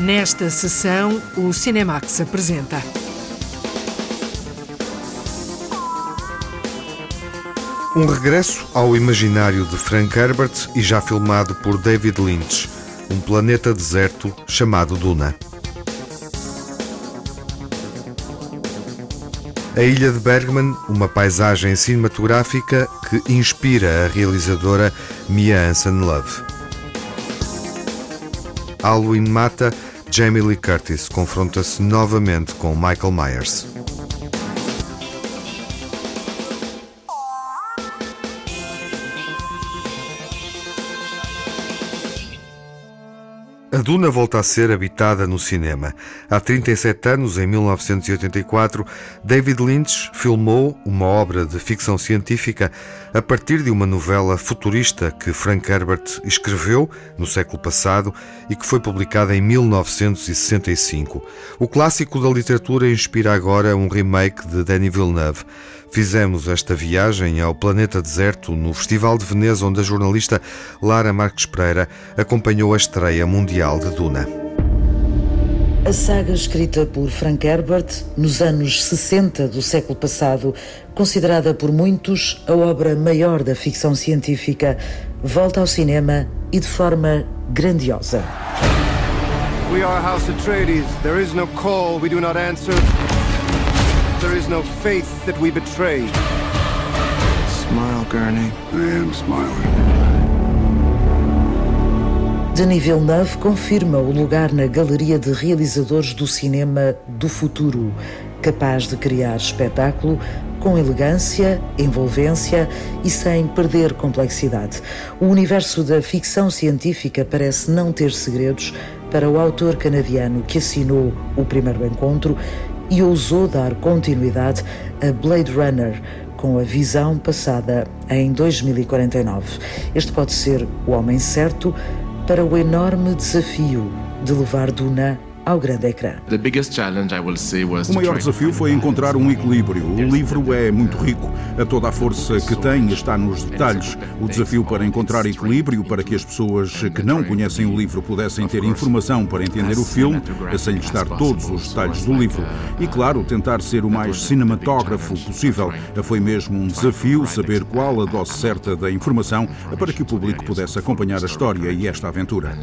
Nesta sessão, o Cinemax apresenta. Um regresso ao imaginário de Frank Herbert e já filmado por David Lynch, um planeta deserto chamado Duna. A Ilha de Bergman, uma paisagem cinematográfica que inspira a realizadora Mia Hansen-Love. Halloween mata, Jamie Lee Curtis confronta-se novamente com Michael Myers. A Duna volta a ser habitada no cinema. Há 37 anos, em 1984, David Lynch filmou uma obra de ficção científica a partir de uma novela futurista que Frank Herbert escreveu no século passado e que foi publicada em 1965. O clássico da literatura inspira agora um remake de Denis Villeneuve. Fizemos esta viagem ao planeta deserto no Festival de Veneza, onde a jornalista Lara Marques Pereira acompanhou a estreia mundial de Duna. A saga escrita por Frank Herbert nos anos 60 do século passado, considerada por muitos a obra maior da ficção científica, volta ao cinema e de forma grandiosa. We are House Atreides. There is no call we do not answer. There is no faith that we betray. Smile, Gurney. I am smiling. Denis Villeneuve confirma o lugar na galeria de realizadores do cinema do futuro, capaz de criar espetáculo com elegância, envolvência e sem perder complexidade. O universo da ficção científica parece não ter segredos para o autor canadiano que assinou o primeiro encontro e ousou dar continuidade a Blade Runner com a visão passada em 2049. Este pode ser o homem certo para o enorme desafio de levar Duna ao grande ecrã. O maior desafio foi encontrar um equilíbrio. O livro é muito rico. A toda a força que tem está nos detalhes. O desafio para encontrar equilíbrio para que as pessoas que não conhecem o livro pudessem ter informação para entender o filme, sem lhes dar todos os detalhes do livro. E, claro, tentar ser o mais cinematógrafo possível. Foi mesmo um desafio saber qual a dose certa da informação para que o público pudesse acompanhar a história e esta aventura.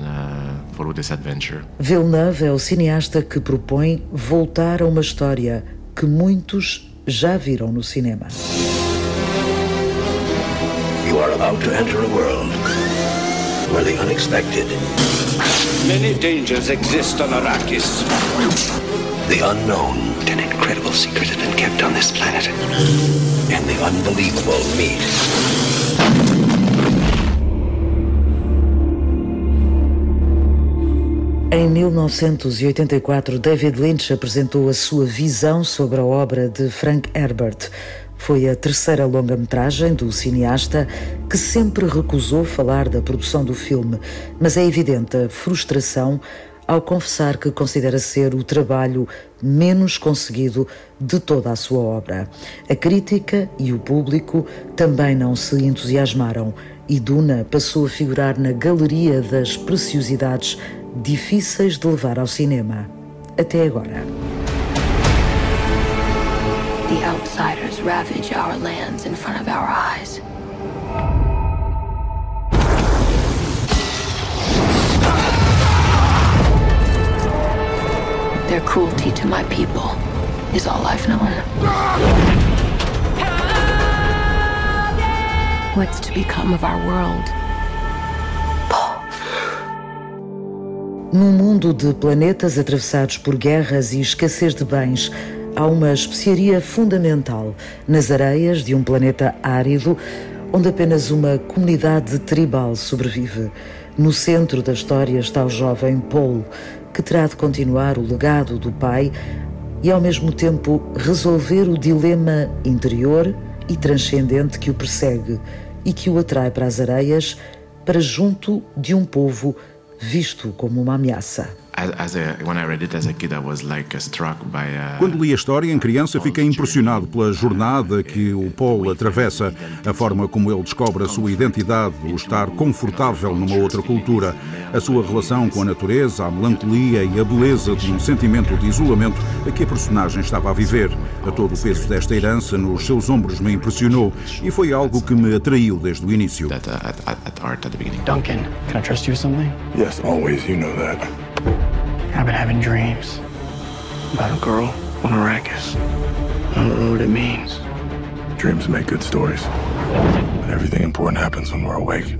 Villeneuve é o cineasta que propõe voltar a uma história que muitos já viram no cinema. You are about to enter a world where the unexpected. Many dangers exist on Arrakis. The unknown. An incredible secret has been kept on this planet. And the unbelievable meet. Em 1984, David Lynch apresentou a sua visão sobre a obra de Frank Herbert. Foi a terceira longa-metragem do cineasta que sempre recusou falar da produção do filme, mas é evidente a frustração ao confessar que considera ser o trabalho menos conseguido de toda a sua obra. A crítica e o público também não se entusiasmaram e Duna passou a figurar na galeria das preciosidades difíceis de levar ao cinema. Até agora. The outsiders ravage our lands in front of our eyes. Their cruelty to my people is all I've known. What's to become of our world? Num mundo de planetas atravessados por guerras e escassez de bens, há uma especiaria fundamental nas areias de um planeta árido onde apenas uma comunidade tribal sobrevive. No centro da história está o jovem Paul, que terá de continuar o legado do pai e, ao mesmo tempo, resolver o dilema interior e transcendente que o persegue e que o atrai para as areias, para junto de um povo visto como uma ameaça. Quando li a história em criança, fiquei impressionado pela jornada que o Paul atravessa, a forma como ele descobre a sua identidade, o estar confortável numa outra cultura, a sua relação com a natureza, a melancolia e a beleza de um sentimento de isolamento a que a personagem estava a viver. A todo o peso desta herança nos seus ombros me impressionou e foi algo que me atraiu desde o início. Duncan, can I trust you with something? Yes, always. You know that. I've been having dreams about a girl on Arrakis. I don't know what it means. Dreams make good stories. But everything important happens when we're awake.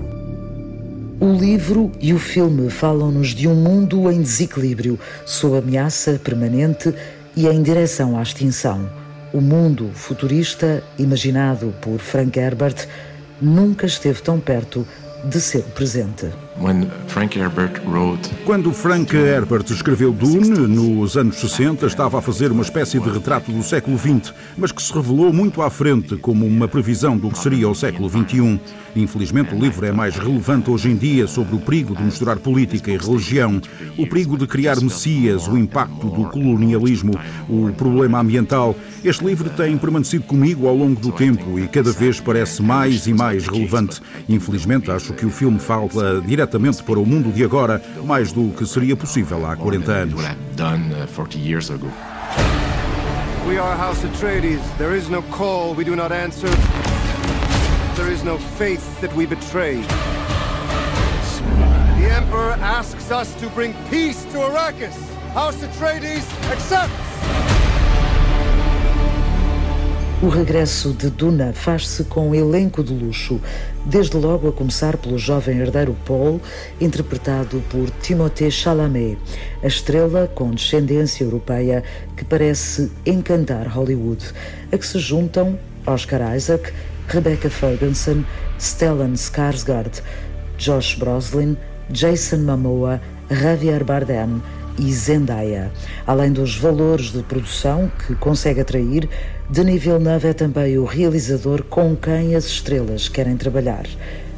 O livro e o filme falam-nos de um mundo em desequilíbrio, sob ameaça permanente e em direção à extinção. O mundo futurista, imaginado por Frank Herbert, nunca esteve tão perto de ser o presente. Quando Frank Herbert escreveu Dune, nos anos 60, estava a fazer uma espécie de retrato do século XX, mas que se revelou muito à frente como uma previsão do que seria o século XXI. Infelizmente, o livro é mais relevante hoje em dia sobre o perigo de misturar política e religião, o perigo de criar messias, o impacto do colonialismo, o problema ambiental. Este livro tem permanecido comigo ao longo do tempo e cada vez parece mais e mais relevante. Infelizmente, acho que o filme fala diretamente diretamente para o mundo de agora, mais do que seria possível há 40 anos. We are House Atreides. There is no call we do not answer. There is no faith that we betray. The Emperor asks us to bring peace to Arrakis. House Atreides accepts. O regresso de Duna faz-se com um elenco de luxo, desde logo a começar pelo jovem herdeiro Paul, interpretado por Timothée Chalamet, a estrela com descendência europeia que parece encantar Hollywood, a que se juntam Oscar Isaac, Rebecca Ferguson, Stellan Skarsgård, Josh Brolin, Jason Momoa, Javier Bardem e Zendaya. Além dos valores de produção que consegue atrair, Denis Villeneuve é também o realizador com quem as estrelas querem trabalhar.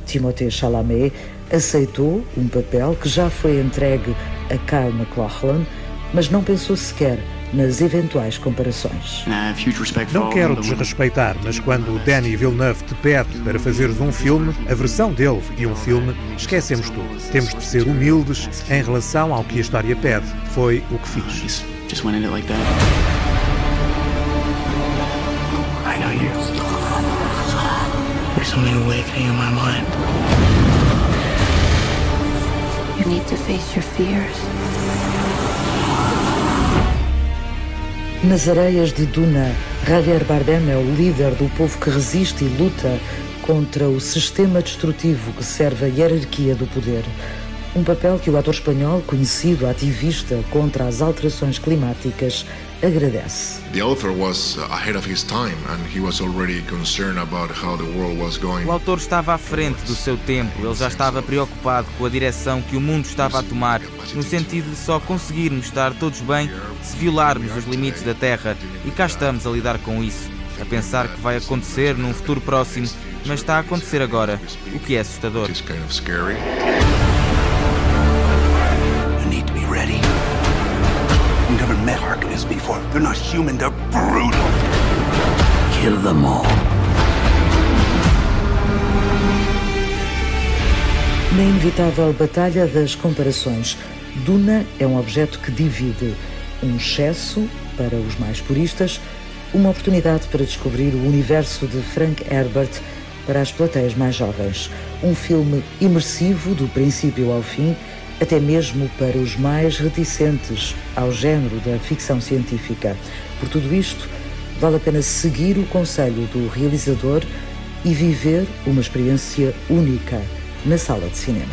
Timothée Chalamet aceitou um papel que já foi entregue a Kyle MacLachlan, mas não pensou sequer nas eventuais comparações. Não quero desrespeitar, mas quando Danny Villeneuve te pede para fazeres um filme, a versão dele de um filme, esquecemos tudo. Temos de ser humildes em relação ao que a história pede. Foi o que fiz. I know you. There's something awakening in my mind. You need to face your fears. Nas areias de Duna, Javier Bardem é o líder do povo que resiste e luta contra o sistema destrutivo que serve a hierarquia do poder. Um papel que o ator espanhol, conhecido ativista contra as alterações climáticas, agradece. O autor estava à frente do seu tempo, ele já estava preocupado com a direção que o mundo estava a tomar, no sentido de só conseguirmos estar todos bem se violarmos os limites da Terra. E cá estamos a lidar com isso, a pensar que vai acontecer num futuro próximo, mas está a acontecer agora, o que é assustador. Harkness before. They're not human, they're brutal. Kill them all. Na inevitável batalha das comparações, Duna é um objeto que divide um excesso para os mais puristas, uma oportunidade para descobrir o universo de Frank Herbert para as plateias mais jovens. Um filme imersivo do princípio ao fim até mesmo para os mais reticentes ao género da ficção científica. Por tudo isto, vale a pena seguir o conselho do realizador e viver uma experiência única na sala de cinema.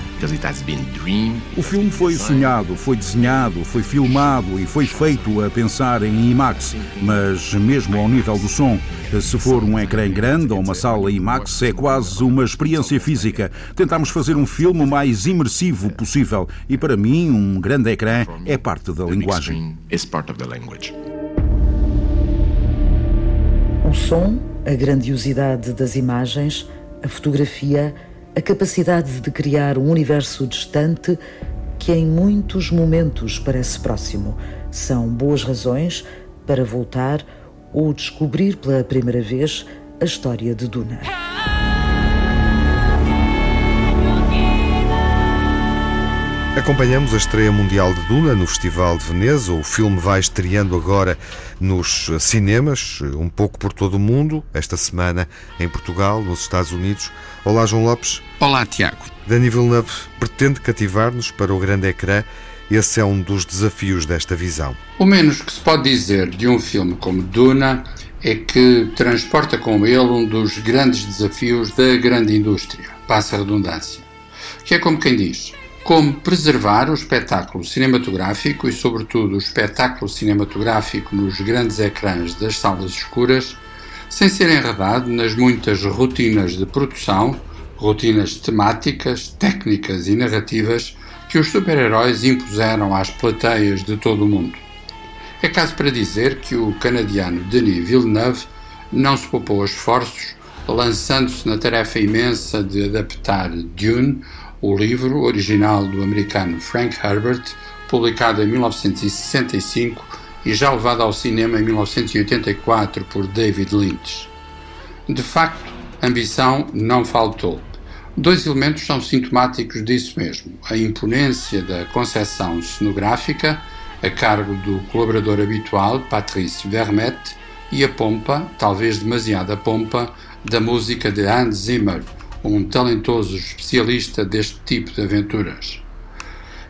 O filme foi sonhado, foi desenhado, foi filmado e foi feito a pensar em IMAX, mas mesmo ao nível do som, se for um ecrã grande ou uma sala IMAX, é quase uma experiência física. Tentámos fazer um filme o mais imersivo possível e para mim um grande ecrã é parte da linguagem. O som, a grandiosidade das imagens, a fotografia, a capacidade de criar um universo distante que em muitos momentos parece próximo. São boas razões para voltar ou descobrir pela primeira vez a história de Duna. Acompanhamos a estreia mundial de Duna no Festival de Veneza. O filme vai estreando agora nos cinemas, um pouco por todo o mundo, esta semana em Portugal, nos Estados Unidos. Olá, João Lopes. Olá, Tiago. Dani Villeneuve pretende cativar-nos para o grande ecrã. Esse é um dos desafios desta visão. O menos que se pode dizer de um filme como Duna é que transporta com ele um dos grandes desafios da grande indústria, passa a redundância, que é como quem diz como preservar o espetáculo cinematográfico e, sobretudo, o espetáculo cinematográfico nos grandes ecrãs das salas escuras, sem ser enredado nas muitas rotinas de produção, rotinas temáticas, técnicas e narrativas que os super-heróis impuseram às plateias de todo o mundo. É caso para dizer que o canadiano Denis Villeneuve não se poupou esforços, lançando-se na tarefa imensa de adaptar Dune, o livro, original do americano Frank Herbert, publicado em 1965 e já levado ao cinema em 1984 por David Lynch. De facto, ambição não faltou. Dois elementos são sintomáticos disso mesmo: a imponência da concepção cenográfica, a cargo do colaborador habitual, Patrice Vermette, e a pompa, talvez demasiada pompa, da música de Hans Zimmer, um talentoso especialista deste tipo de aventuras.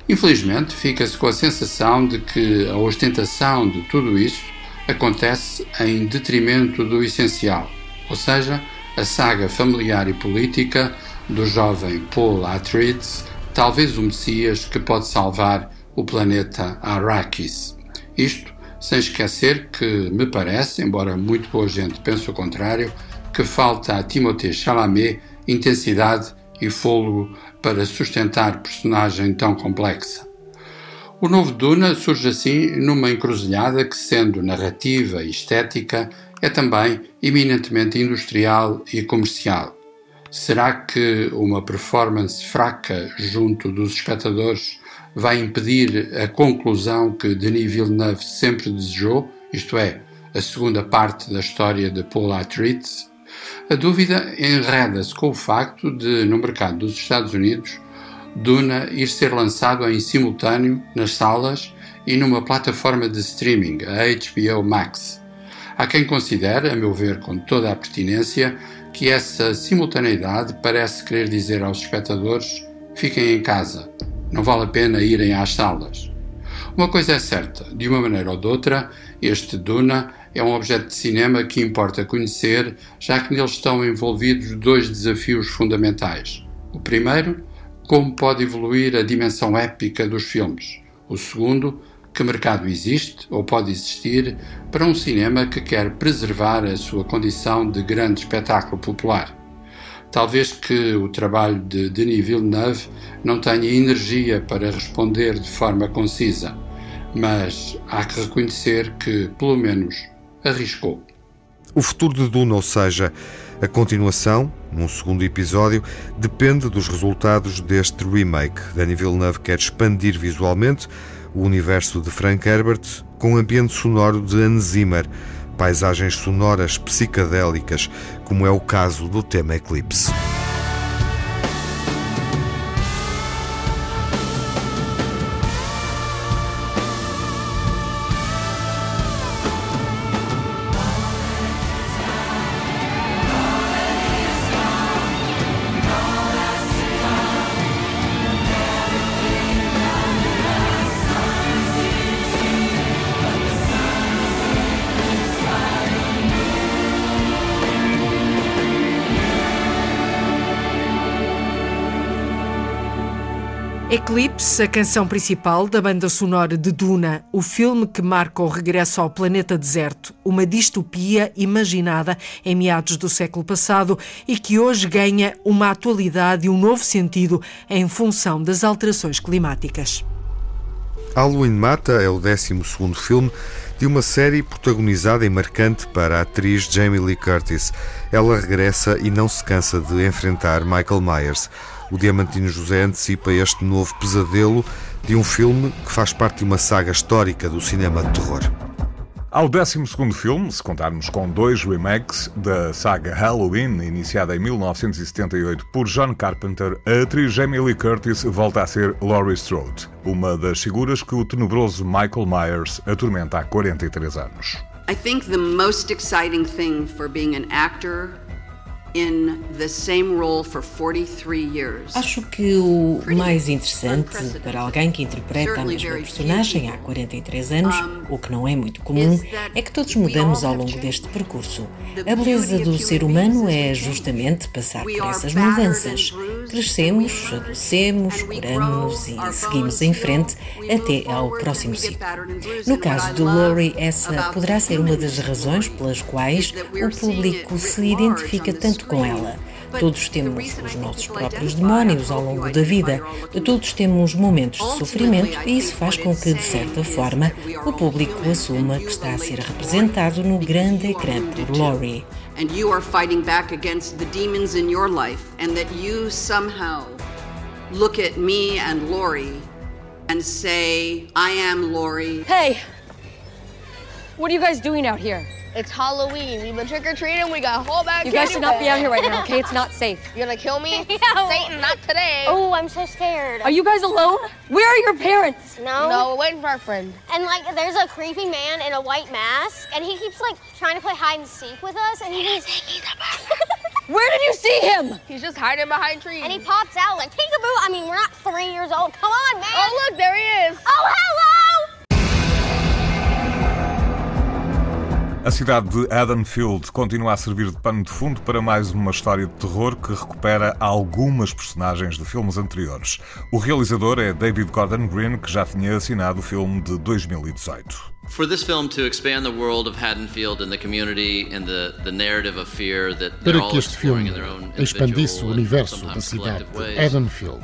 Infelizmente, fica-se com a sensação de que a ostentação de tudo isso acontece em detrimento do essencial, ou seja, a saga familiar e política do jovem Paul Atreides, talvez o Messias que pode salvar o planeta Arrakis. Isto sem esquecer que, me parece, embora muito boa gente pense o contrário, que falta a Timothée Chalamet intensidade e fôlego para sustentar personagem tão complexa. O novo Duna surge assim numa encruzilhada que, sendo narrativa e estética, é também eminentemente industrial e comercial. Será que uma performance fraca junto dos espectadores vai impedir a conclusão que Denis Villeneuve sempre desejou, isto é, a segunda parte da história de Paul Atreides? A dúvida enreda-se com o facto de, no mercado dos Estados Unidos, Duna ir ser lançado em simultâneo nas salas e numa plataforma de streaming, a HBO Max. Há quem considere, a meu ver com toda a pertinência, que essa simultaneidade parece querer dizer aos espectadores: fiquem em casa, não vale a pena irem às salas. Uma coisa é certa, de uma maneira ou de outra, este Duna é um objeto de cinema que importa conhecer, já que nele estão envolvidos dois desafios fundamentais. O primeiro, como pode evoluir a dimensão épica dos filmes. O segundo, que mercado existe ou pode existir para um cinema que quer preservar a sua condição de grande espetáculo popular. Talvez que o trabalho de Denis Villeneuve não tenha energia para responder de forma concisa, mas há que reconhecer que, pelo menos, arriscou. O futuro de Duna, ou seja, a continuação, num segundo episódio, depende dos resultados deste remake. Danny Villeneuve quer expandir visualmente o universo de Frank Herbert com um ambiente sonoro de Hans Zimmer, paisagens sonoras psicadélicas, como é o caso do tema Eclipse. Eclipse, a canção principal da banda sonora de Duna, o filme que marca o regresso ao planeta deserto, uma distopia imaginada em meados do século passado e que hoje ganha uma atualidade e um novo sentido em função das alterações climáticas. Halloween Mata é o 12 filme de uma série protagonizada e marcante para a atriz Jamie Lee Curtis. Ela regressa e não se cansa de enfrentar Michael Myers. O Diamantino José antecipa este novo pesadelo de um filme que faz parte de uma saga histórica do cinema de terror. Ao 12 filme, se contarmos com dois remakes da saga Halloween, iniciada em 1978 por John Carpenter, a atriz Jamie Lee Curtis volta a ser Laurie Strode, uma das figuras que o tenebroso Michael Myers atormenta há 43 anos. I think the most exciting thing for being an actor Acho que o mais interessante para alguém que interpreta a mesma personagem há 43 anos, o que não é muito comum, é que todos mudamos ao longo deste percurso. A beleza do ser humano é justamente passar por essas mudanças. Crescemos, adoecemos, curamos e seguimos em frente até ao próximo ciclo. No caso de Laurie, essa poderá ser uma das razões pelas quais o público se identifica tanto com ela. Todos temos os nossos próprios demónios ao longo da vida. Todos temos momentos de sofrimento e isso faz com que, de certa forma, o público assuma que está a ser representado no grande ecrã por Laurie. And you are fighting back against the demons in your life, and that you somehow look at me and Laurie and say, I am Laurie. Hey! What are you guys doing out here? It's Halloween. We've been trick or treating. We got a whole bag You guys should not be out here right now, okay? It's not safe. You're gonna kill me? yeah. Satan, not today. Oh, I'm so scared. Are you guys alone? Where are your parents? No. No, we're waiting for our friend. And like, there's a creepy man in a white mask, and he keeps like trying to play hide and seek with us, and he's. he's Where did you see him? He's just hiding behind trees. And he pops out like peekaboo. I mean, we're not three years old. Come on, man. Oh, look, there he is. Oh, hello! A cidade de Haddonfield continua a servir de pano de fundo para mais uma história de terror que recupera algumas personagens de filmes anteriores. O realizador é David Gordon Green, que já tinha assinado o filme de 2018. For this film to expand the world of Haddonfield and the community and the, the narrative of fear that Para que este filme expandisse o universo da cidade de Haddonfield,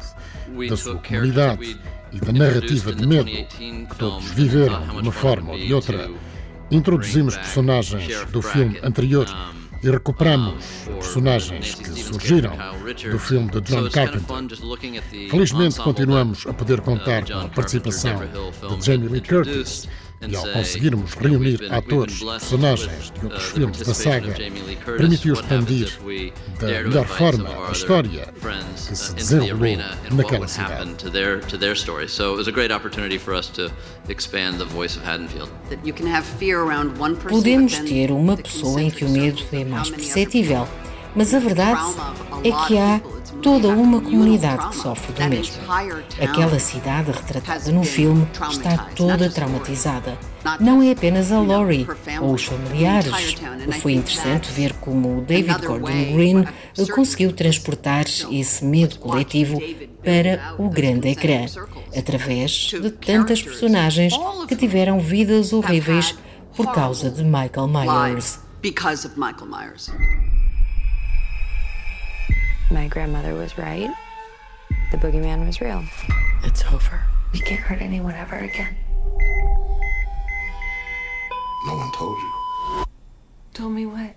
da sua comunidade e da narrativa de medo que todos viveram de uma forma ou de outra Introduzimos personagens do filme anterior e recuperamos personagens que surgiram do filme de John Carpenter. Felizmente continuamos a poder contar com a participação de Jamie Lee Curtis e ao conseguirmos reunir atores, personagens de outros filmes da saga, permitiu expandir da melhor forma a história que se desenrolou naquela cidade. Podemos ter uma pessoa em que o medo é mais perceptível, mas a verdade é que há toda uma comunidade que sofre do mesmo. Aquela cidade retratada no filme está toda traumatizada. Não é apenas a Laurie ou os familiares. Foi interessante ver como David Gordon Green conseguiu transportar esse medo coletivo para o grande ecrã, através de tantas personagens que tiveram vidas horríveis por causa de Michael Myers. My grandmother was right. The boogeyman was real. It's over. We can't hurt anyone ever again. No one told you. Told me what?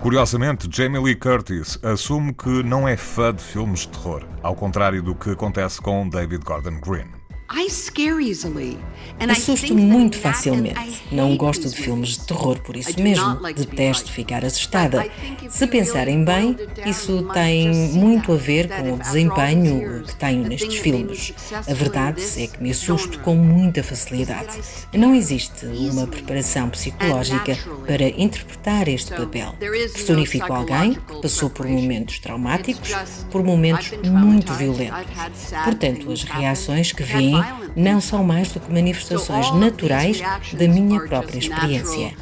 Curiosamente, Jamie Lee Curtis assume que não é fã de filmes de terror, ao contrário do que acontece com David Gordon Green. Assusto-me muito facilmente. Não gosto de filmes de terror por isso mesmo. Detesto ficar assustada. Se pensarem bem, isso tem muito a ver com o desempenho que tenho nestes filmes. A verdade é que me assusto com muita facilidade. Não existe uma preparação psicológica para interpretar este papel. Personifico alguém que passou por momentos traumáticos, por momentos muito violentos. Portanto, as reações que vêm não são mais do que manifestações naturais da minha própria experiência.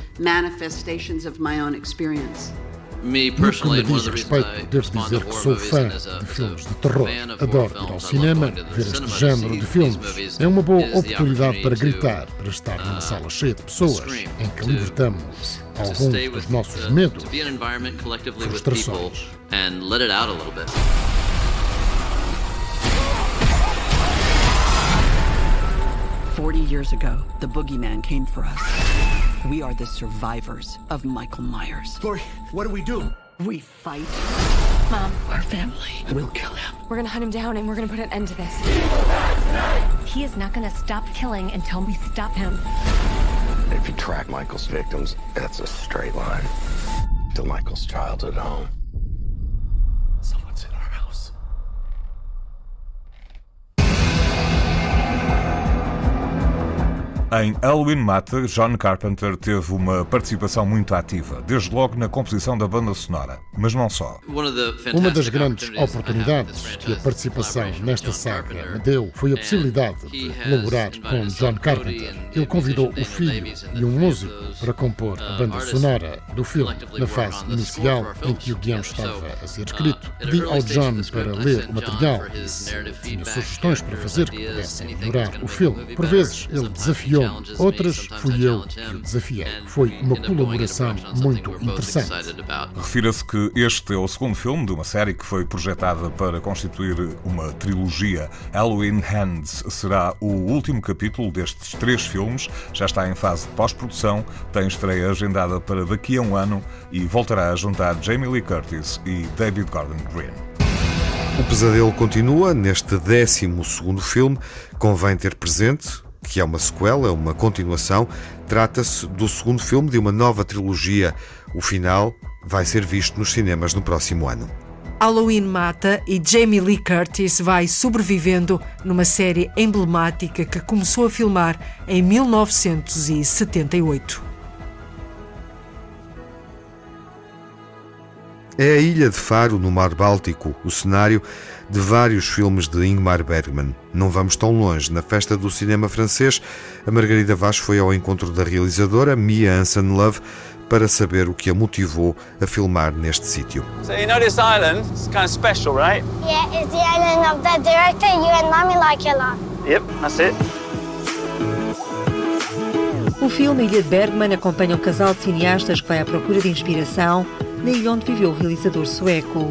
No que me diz respeito, devo dizer que sou fã de filmes de terror. Adoro ir ao cinema, ver este género de filmes. É uma boa oportunidade para gritar, para estar numa sala cheia de pessoas, em que libertamos alguns dos nossos medos, frustrações. 40 years ago, the boogeyman came for us. We are the survivors of Michael Myers. Lori, what do we do? We fight. Mom, our family We'll kill him. We're gonna hunt him down and we're gonna put an end to this. He is not gonna stop killing until we stop him. If you track Michael's victims, that's a straight line to Michael's childhood home. Em Halloween Mata, John Carpenter teve uma participação muito ativa, desde logo na composição da banda sonora, mas não só. Uma das grandes oportunidades que a participação nesta saga me deu foi a possibilidade de colaborar com John Carpenter. Ele convidou o filho e um músico para compor a banda sonora do filme. Na fase inicial em que o guião estava a ser escrito, pedi ao John para ler o material e se tinha sugestões para fazer que pudessem melhorar o filme. Por vezes ele desafiou outras fui eu que o desafiei. Foi uma colaboração muito interessante. Refira-se que este é o segundo filme de uma série que foi projetada para constituir uma trilogia. Halloween Hands será o último capítulo destes três filmes, já está em fase de pós-produção, tem estreia agendada para daqui a um ano e voltará a juntar Jamie Lee Curtis e David Gordon Green. O pesadelo continua neste 12 filme. Convém ter presente que é uma sequela, uma continuação. Trata-se do segundo filme de uma nova trilogia. O final vai ser visto nos cinemas no próximo ano. Halloween mata e Jamie Lee Curtis vai sobrevivendo numa série emblemática que começou a filmar em 1978. É a ilha de Faro, no Mar Báltico, o cenário de vários filmes de Ingmar Bergman. Não vamos tão longe. Na festa do cinema francês, a Margarida Vaz foi ao encontro da realizadora Mia Hansen Love para saber o que a motivou a filmar neste sítio. So you know this island? It's kind of special, right? Yeah, it's the island of the director you and mommy like a lot. Yep, that's it. O filme Ilha de Bergman acompanha um casal de cineastas que vai à procura de inspiração na ilha onde viveu o realizador sueco.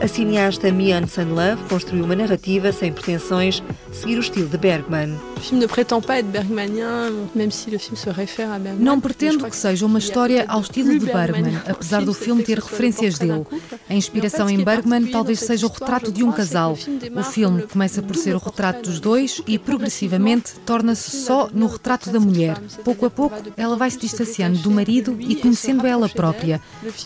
A cineasta Mia Hansen Love construiu uma narrativa sem pretensões seguir o estilo de Bergman. O filme não pretende pas être bergmanien, même si le film se réfère à Bergman. Não pretendo que seja uma história ao estilo de Bergman, apesar do filme ter referências dele. A inspiração em Bergman talvez seja o retrato de um casal. O filme começa por ser o retrato dos dois e progressivamente torna-se só no retrato da mulher. Pouco a pouco, ela vai se distanciando do marido e conhecendo ela própria.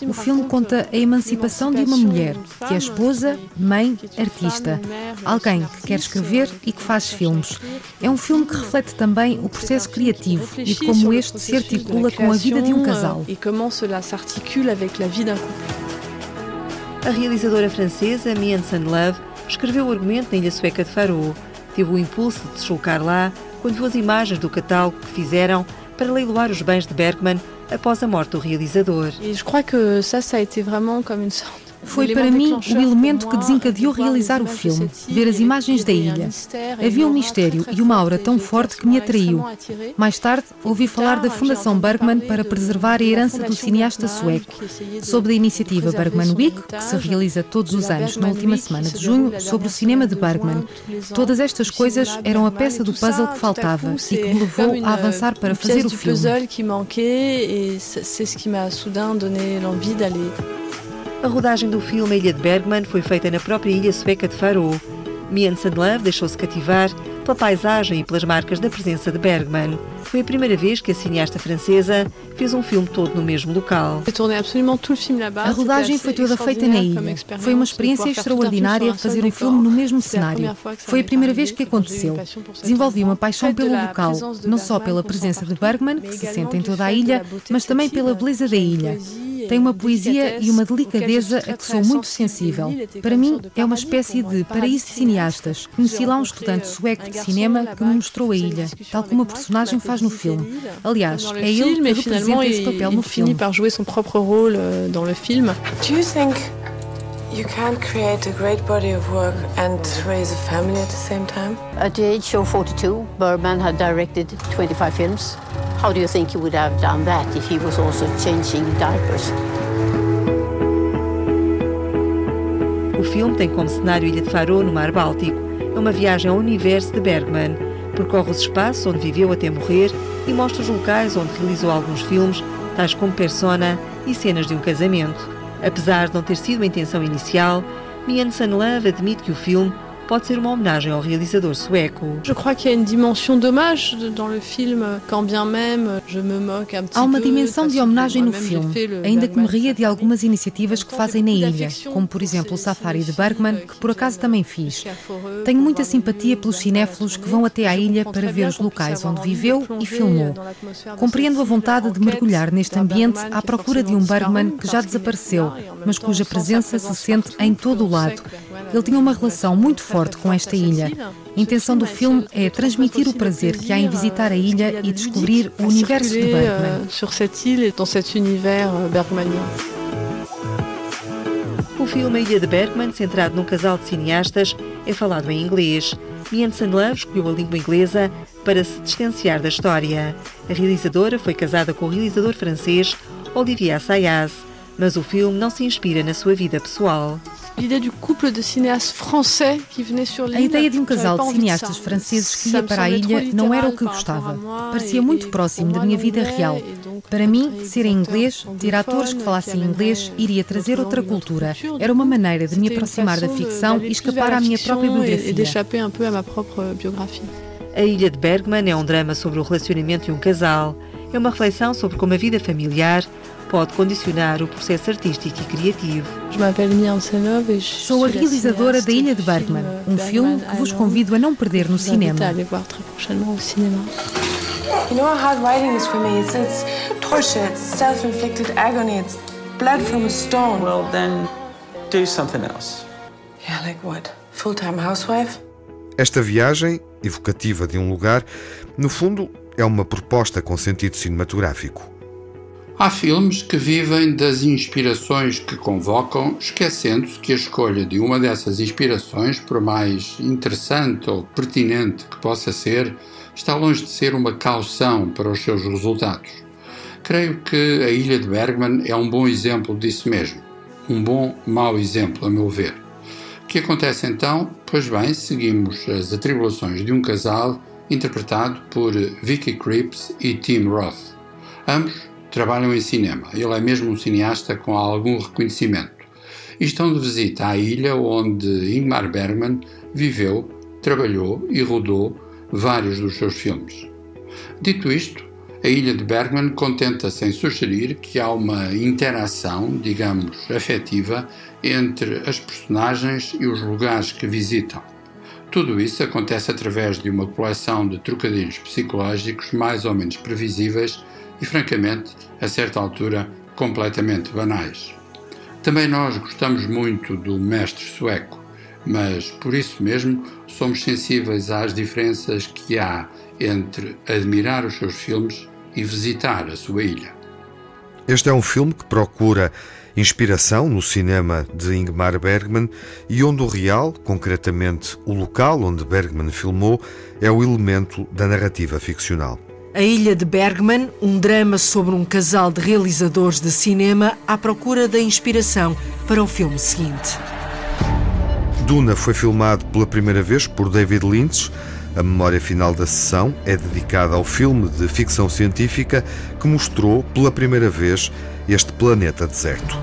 O filme conta a emancipação de uma mulher, que é esposa, mãe, artista. Alguém que quer escrever e que faz filmes. É um filme que reflete também o processo criativo e como este se articula com a vida de um casal. E como cela s'articule avec la vie d'un couple. A realizadora francesa Mia Love escreveu o argumento na ilha sueca de Faro. Teve o impulso de se deslocar lá quando viu as imagens do catálogo que fizeram para leiloar os bens de Bergman após a morte do realizador. E eu acho que ça, ça a été vraiment comme une sorte foi para mim o elemento que desencadeou realizar o filme, ver as imagens da ilha. Havia um mistério e uma aura tão forte que me atraiu. Mais tarde, ouvi falar da Fundação Bergman para preservar a herança do cineasta sueco. Soube da iniciativa Bergman Week, que se realiza todos os anos na última semana de junho, sobre o cinema de Bergman. Todas estas coisas eram a peça do puzzle que faltava e que me levou a avançar para fazer o filme. A rodagem do filme A Ilha de Bergman foi feita na própria ilha sueca de Faro. Mian Sandler deixou-se cativar pela paisagem e pelas marcas da presença de Bergman. Foi a primeira vez que a cineasta francesa fez um filme todo no mesmo local. A rodagem foi toda feita na ilha. Foi uma experiência extraordinária fazer um filme no mesmo cenário. Foi a primeira vez que aconteceu. Desenvolvi uma paixão pelo local, não só pela presença de Bergman, que se sente em toda a ilha, mas também pela beleza da ilha. Tem uma poesia e uma delicadeza a que sou muito sensível. Para mim, é uma espécie de paraíso de cineastas. Conheci lá um estudante sueco de cinema que me mostrou a ilha, tal como a personagem faz no filme. Aliás, é ele que representa esse papel no filme. think You can't create a great body of work and raise a family at the same time? At the age of 42, Bergman had directed 25 films. How do you think he would have done that if he was also changing diapers? O filme tem como cenário Ilha de Faro, no Mar Báltico. É uma viagem ao universo de Bergman. Percorre os espaços onde viveu até morrer e mostra os locais onde realizou alguns filmes, tais como Persona e cenas de um casamento. Apesar de não ter sido a intenção inicial, Mian Love admite que o filme pode ser uma homenagem ao realizador sueco. Há uma dimensão de homenagem no filme, ainda que me ria de algumas iniciativas que fazem na ilha, como por exemplo o Safari de Bergman, que por acaso também fiz. Tenho muita simpatia pelos cinéfilos que vão até à ilha para ver os locais onde viveu e filmou. Compreendo a vontade de mergulhar neste ambiente à procura de um Bergman que já desapareceu, mas cuja presença se sente em todo o lado. Ele tinha uma relação muito forte com esta ilha. A intenção do filme é transmitir o prazer que há em visitar a ilha e descobrir o universo de Bergman. O filme A Ilha de Bergman, centrado num casal de cineastas, é falado em inglês. Mian Love escolheu a língua inglesa para se distanciar da história. A realizadora foi casada com o realizador francês Olivier Assayas, mas o filme não se inspira na sua vida pessoal. A ideia de um casal de cineastas franceses que ia para a ilha não era o que gostava. Parecia muito próximo da minha vida real. Para mim, ser em inglês, ter atores que falassem inglês, iria trazer outra cultura. Era uma maneira de me aproximar da ficção e escapar à minha própria biografia. A Ilha de Bergman é um drama sobre o relacionamento de um casal. É uma reflexão sobre como a vida familiar pode condicionar o processo artístico e criativo. Sou a realizadora da Ilha de Bergman, um filme que vos convido a não perder no cinema. You know how hard writing is for me. It's, it's torture, it's self-inflicted agony, it's blood from a stone. Well, then do something else. Yeah, like what? Full-time housewife? Esta viagem, evocativa de um lugar, no fundo é uma proposta com sentido cinematográfico. Há filmes que vivem das inspirações que convocam, esquecendo-se que a escolha de uma dessas inspirações, por mais interessante ou pertinente que possa ser, está longe de ser uma caução para os seus resultados. Creio que a Ilha de Bergman é um bom exemplo disso mesmo. Um bom, mau exemplo, a meu ver. O que acontece então? Pois bem, seguimos as atribulações de um casal interpretado por Vicky Krieps e Tim Roth. Ambos trabalham em cinema. Ele é mesmo um cineasta com algum reconhecimento. E estão de visita à ilha onde Ingmar Bergman viveu, trabalhou e rodou vários dos seus filmes. Dito isto, a ilha de Bergman contenta-se em sugerir que há uma interação, digamos, afetiva entre as personagens e os lugares que visitam. Tudo isso acontece através de uma coleção de trocadilhos psicológicos mais ou menos previsíveis e, francamente, a certa altura, completamente banais. Também nós gostamos muito do mestre sueco, mas por isso mesmo somos sensíveis às diferenças que há entre admirar os seus filmes e visitar a sua ilha. Este é um filme que procura inspiração no cinema de Ingmar Bergman e onde o real, concretamente o local onde Bergman filmou, é o elemento da narrativa ficcional. A Ilha de Bergman, um drama sobre um casal de realizadores de cinema à procura da inspiração para o filme seguinte. Duna foi filmado pela primeira vez por David Lynch. A memória final da sessão é dedicada ao filme de ficção científica que mostrou pela primeira vez este planeta deserto.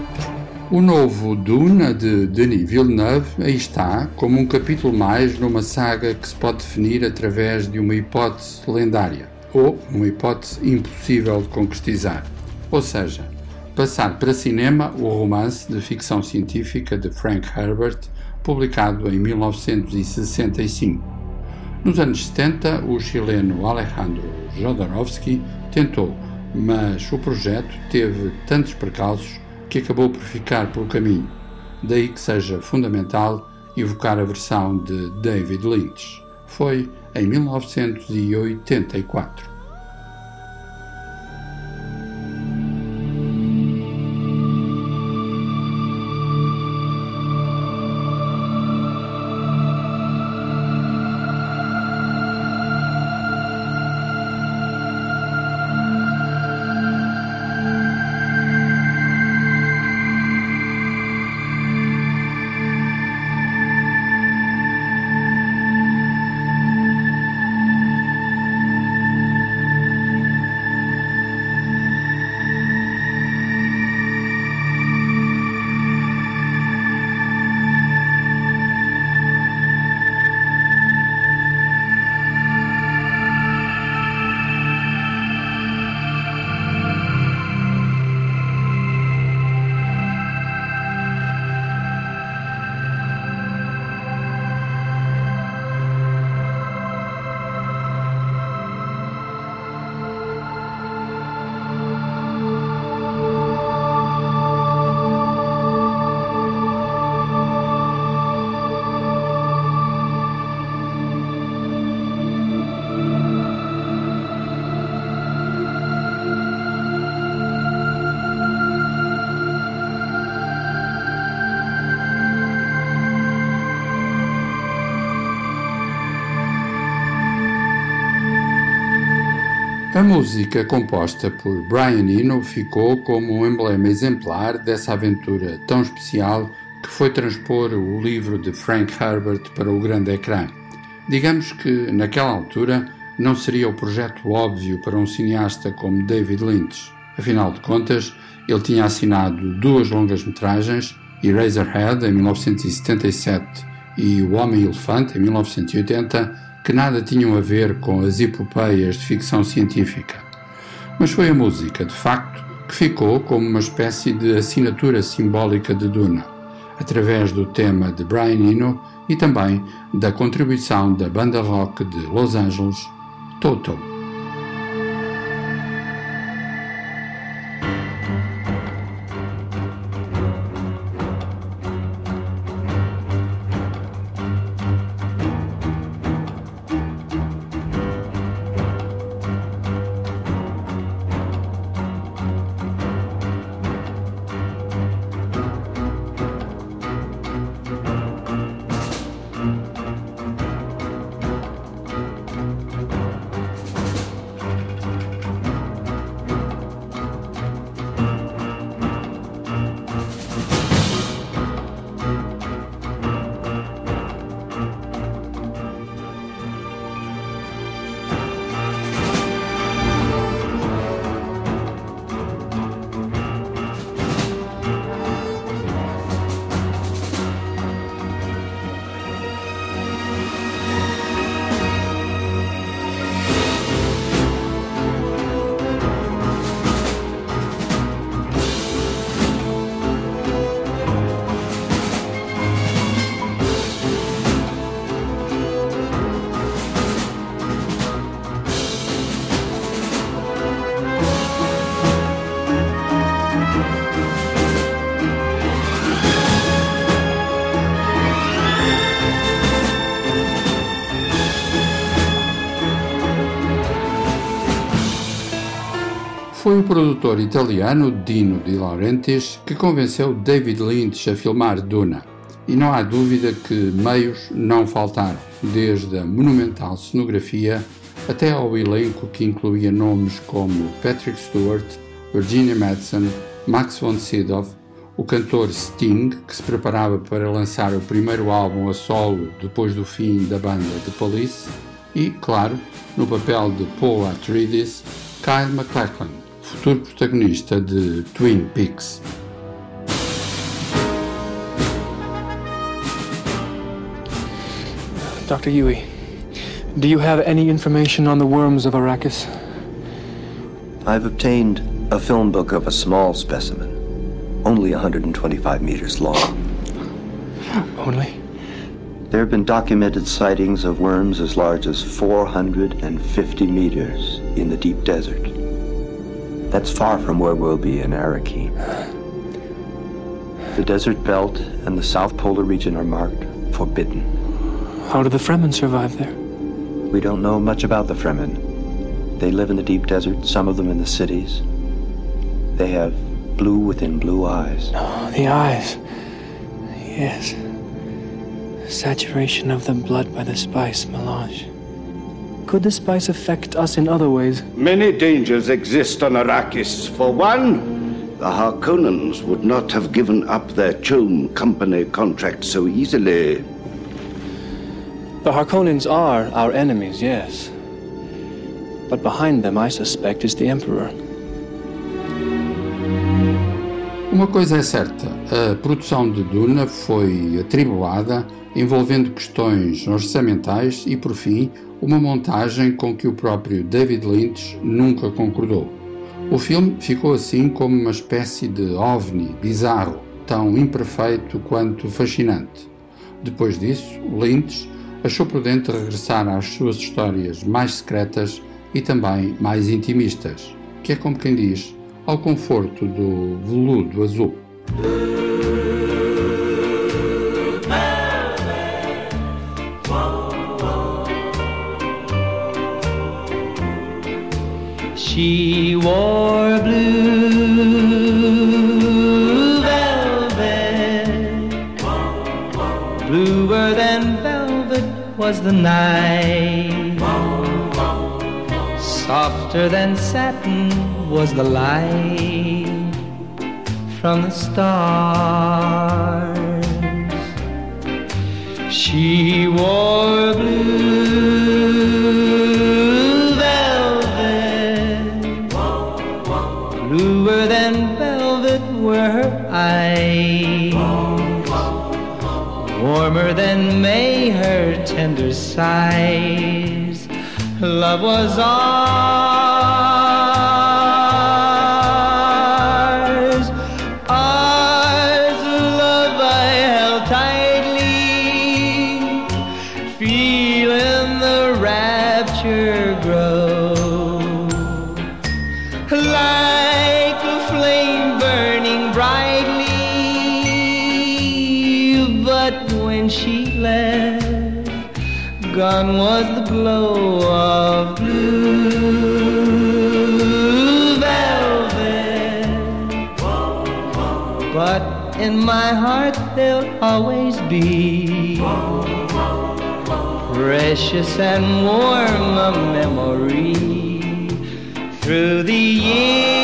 O novo Duna de Denis Villeneuve aí está, como um capítulo mais numa saga que se pode definir através de uma hipótese lendária ou uma hipótese impossível de concretizar. Ou seja, passar para cinema o romance de ficção científica de Frank Herbert, publicado em 1965. Nos anos 70, o chileno Alejandro Jodorowsky tentou, mas o projeto teve tantos percalços que acabou por ficar pelo caminho. Daí que seja fundamental evocar a versão de David Lynch. Foi em 1984. A música composta por Brian Eno ficou como um emblema exemplar dessa aventura tão especial que foi transpor o livro de Frank Herbert para o grande ecrã. Digamos que, naquela altura, não seria o projeto óbvio para um cineasta como David Lynch. Afinal de contas, ele tinha assinado duas longas-metragens, Eraserhead, em 1977, e O Homem-Elefante, em 1980, que nada tinham a ver com as epopeias de ficção científica. Mas foi a música, de facto, que ficou como uma espécie de assinatura simbólica de Duna, através do tema de Brian Eno e também da contribuição da banda rock de Los Angeles, Toto. Foi o produtor italiano Dino De Laurentiis que convenceu David Lynch a filmar Duna. E não há dúvida que meios não faltaram, desde a monumental cenografia até ao elenco que incluía nomes como Patrick Stewart, Virginia Madsen, Max von Sydow, o cantor Sting, que se preparava para lançar o primeiro álbum a solo depois do fim da banda The Police, e, claro, no papel de Paul Atreides, Kyle MacLachlan futuro protagonista de uh, Twin Peaks. Dr. Yui, do you have any information on the worms of Arrakis? I've obtained a film book of a small specimen, only 125 meters long. Only? There have been documented sightings of worms as large as 450 meters in the deep desert. That's far from where we'll be in Araki. The desert belt and the south polar region are marked forbidden. How do the Fremen survive there? We don't know much about the Fremen. They live in the deep desert, some of them in the cities. They have blue within blue eyes. Oh, the eyes. Yes. Saturation of the blood by the spice melange. Could the spice affect us in other ways? Many dangers exist on Arrakis. For one, the Harkonnens would not have given up their Chom Company contract so easily. The Harkonnens are our enemies, yes. But behind them, I suspect, is the Emperor. Uma coisa é certa, a produção de Duna foi atribulada, envolvendo questões orçamentais e, por fim, uma montagem com que o próprio David Lynch nunca concordou. O filme ficou assim como uma espécie de ovni bizarro, tão imperfeito quanto fascinante. Depois disso, Lynch achou prudente regressar às suas histórias mais secretas e também mais intimistas, que é como quem diz, ao conforto do veludo azul. She wore blue velvet, bluer than velvet was the night. Softer than satin was the light from the stars. She wore blue velvet, bluer than velvet were her eyes, warmer than May her tender sighs. Love was ours, my heart there'll always be precious and warm a memory through the years,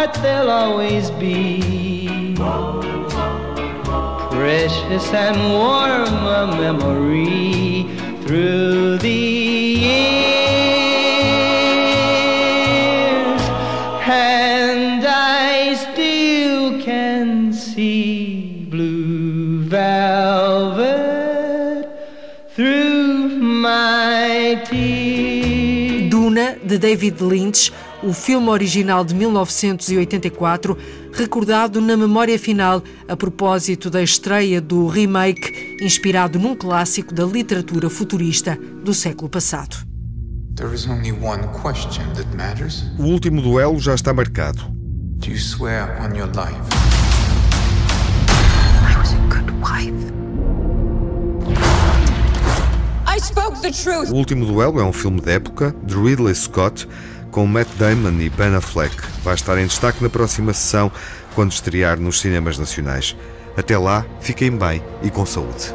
heart there'll always be precious and warm a memory through the years, and I still can see blue velvet through my tears. Duna, de David Lynch, o filme original de 1984, recordado na memória final a propósito da estreia do remake inspirado num clássico da literatura futurista do século passado. There is only one question that matters. O último duelo já está marcado. Do you swear on your life? I was a good wife. I spoke the truth. O último duelo é um filme de época de Ridley Scott com Matt Damon e Ben Affleck. Vai estar em destaque na próxima sessão quando estrear nos cinemas nacionais. Até lá, fiquem bem e com saúde.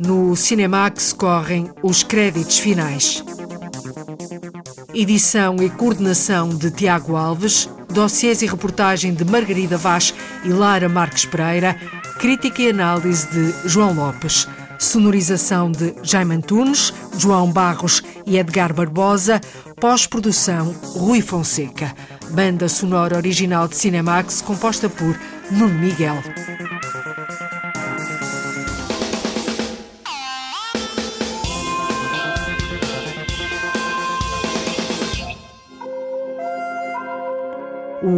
No Cinemax correm os créditos finais. Edição e coordenação de Tiago Alves, dossiês e reportagem de Margarida Vaz e Lara Marques Pereira, crítica e análise de João Lopes, sonorização de Jaime Antunes, João Barros e Edgar Barbosa, pós-produção Rui Fonseca. Banda sonora original de Cinemax composta por Nuno Miguel.